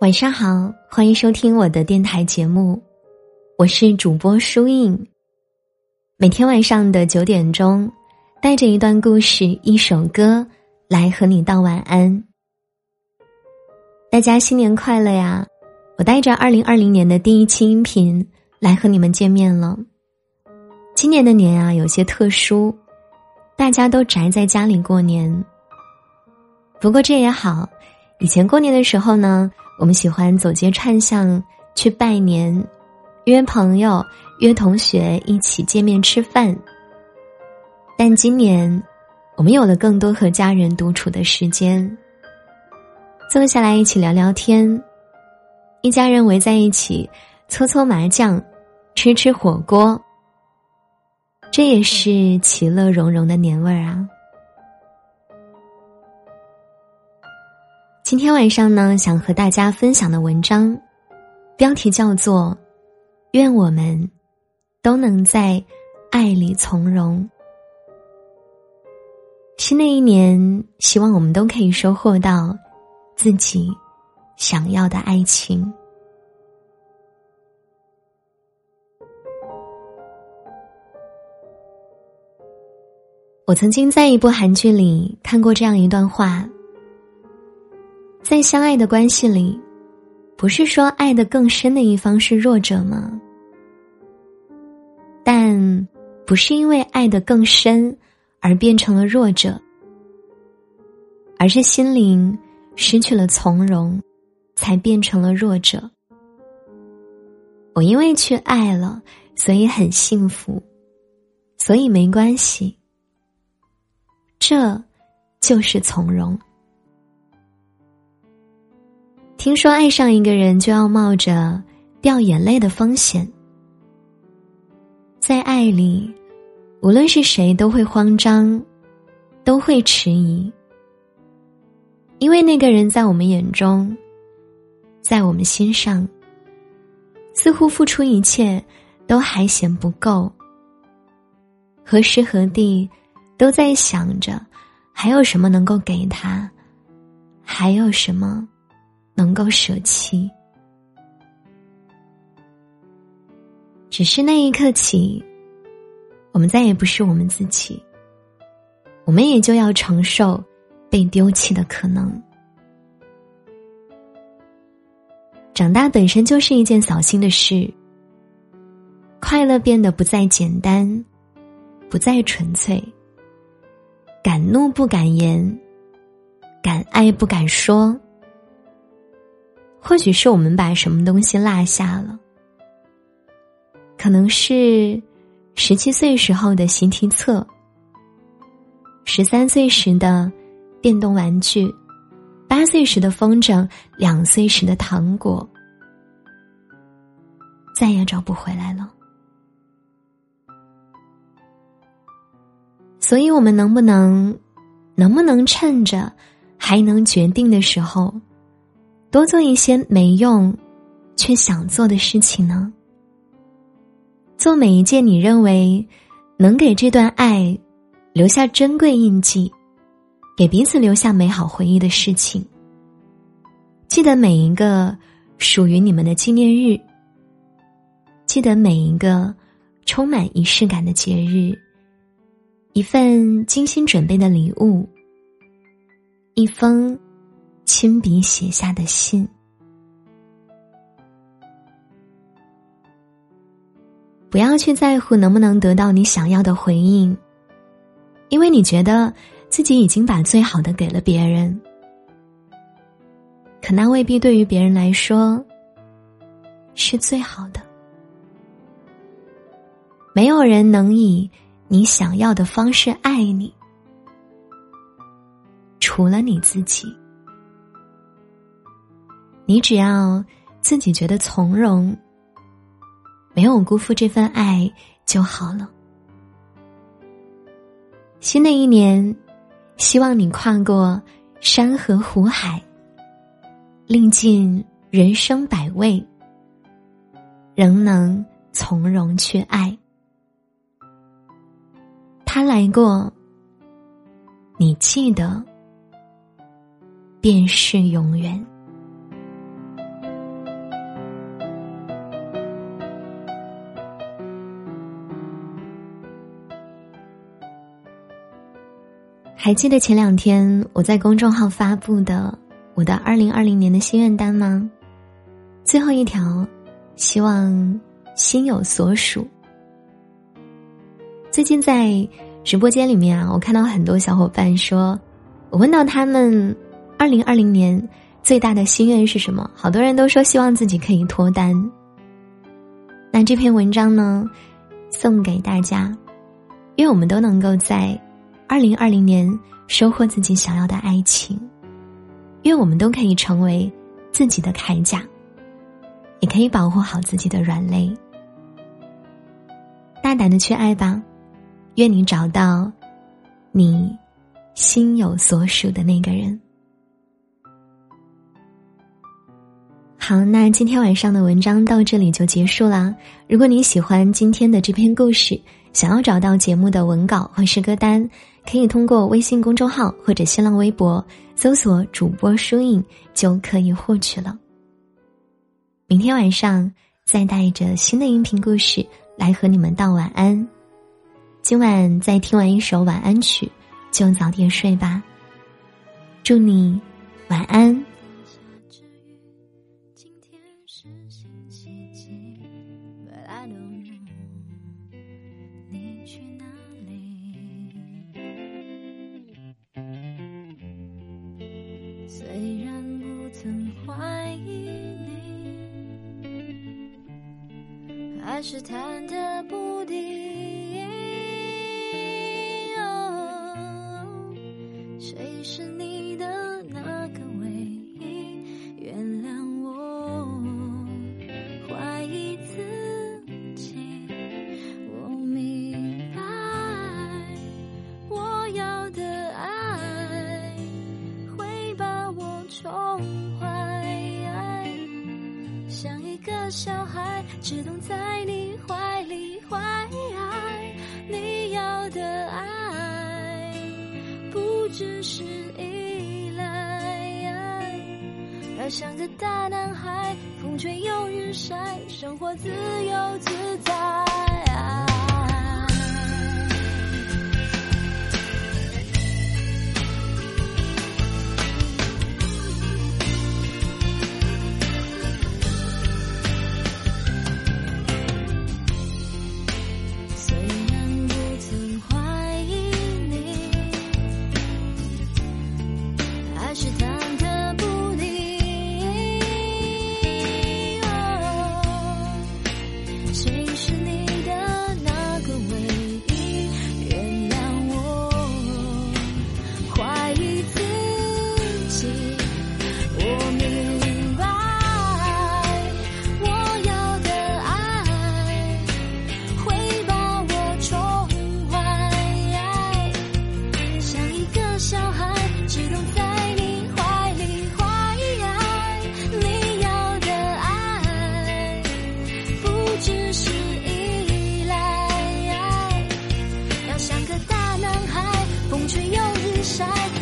晚上好，欢迎收听我的电台节目，我是主播舒印。每天晚上的九点钟，带着一段故事、一首歌来和你道晚安。大家新年快乐呀！我带着二零二零年的第一期音频来和你们见面了。今年的年啊，有些特殊，大家都宅在家里过年。不过这也好，以前过年的时候呢，我们喜欢走街串巷去拜年，约朋友、约同学一起见面吃饭。但今年，我们有了更多和家人独处的时间，坐下来一起聊聊天，一家人围在一起搓搓麻将，吃吃火锅。这也是其乐融融的年味儿啊！今天晚上呢，想和大家分享的文章，标题叫做《愿我们都能在爱里从容》。新的一年，希望我们都可以收获到自己想要的爱情。我曾经在一部韩剧里看过这样一段话：在相爱的关系里，不是说爱的更深的一方是弱者吗？但不是因为爱的更深而变成了弱者，而是心灵失去了从容，才变成了弱者。我因为去爱了，所以很幸福，所以没关系。这，就是从容。听说爱上一个人就要冒着掉眼泪的风险，在爱里，无论是谁都会慌张，都会迟疑，因为那个人在我们眼中，在我们心上，似乎付出一切都还嫌不够，何时何地。都在想着，还有什么能够给他，还有什么能够舍弃。只是那一刻起，我们再也不是我们自己，我们也就要承受被丢弃的可能。长大本身就是一件扫兴的事，快乐变得不再简单，不再纯粹。敢怒不敢言，敢爱不敢说。或许是我们把什么东西落下了，可能是十七岁时候的习题册，十三岁时的电动玩具，八岁时的风筝，两岁时的糖果，再也找不回来了。所以，我们能不能，能不能趁着还能决定的时候，多做一些没用却想做的事情呢？做每一件你认为能给这段爱留下珍贵印记、给彼此留下美好回忆的事情。记得每一个属于你们的纪念日，记得每一个充满仪式感的节日。一份精心准备的礼物，一封亲笔写下的信。不要去在乎能不能得到你想要的回应，因为你觉得自己已经把最好的给了别人，可那未必对于别人来说是最好的。没有人能以。你想要的方式爱你，除了你自己，你只要自己觉得从容，没有辜负这份爱就好了。新的一年，希望你跨过山河湖海，历尽人生百味，仍能从容去爱。他来过，你记得，便是永远。还记得前两天我在公众号发布的我的二零二零年的心愿单吗？最后一条，希望心有所属。最近在直播间里面啊，我看到很多小伙伴说，我问到他们二零二零年最大的心愿是什么，好多人都说希望自己可以脱单。那这篇文章呢，送给大家，愿我们都能够在。二零二零年，收获自己想要的爱情，愿我们都可以成为自己的铠甲，也可以保护好自己的软肋。大胆的去爱吧，愿你找到你心有所属的那个人。好，那今天晚上的文章到这里就结束啦。如果你喜欢今天的这篇故事，想要找到节目的文稿或是歌单。可以通过微信公众号或者新浪微博搜索“主播书影”就可以获取了。明天晚上再带着新的音频故事来和你们道晚安。今晚再听完一首晚安曲，就早点睡吧。祝你晚安。虽然不曾怀疑你，还是忐忑不定。小孩只懂在你怀里怀你要的爱不只是依赖，要像个大男孩，风吹又日晒，生活自由自在。风吹又日晒。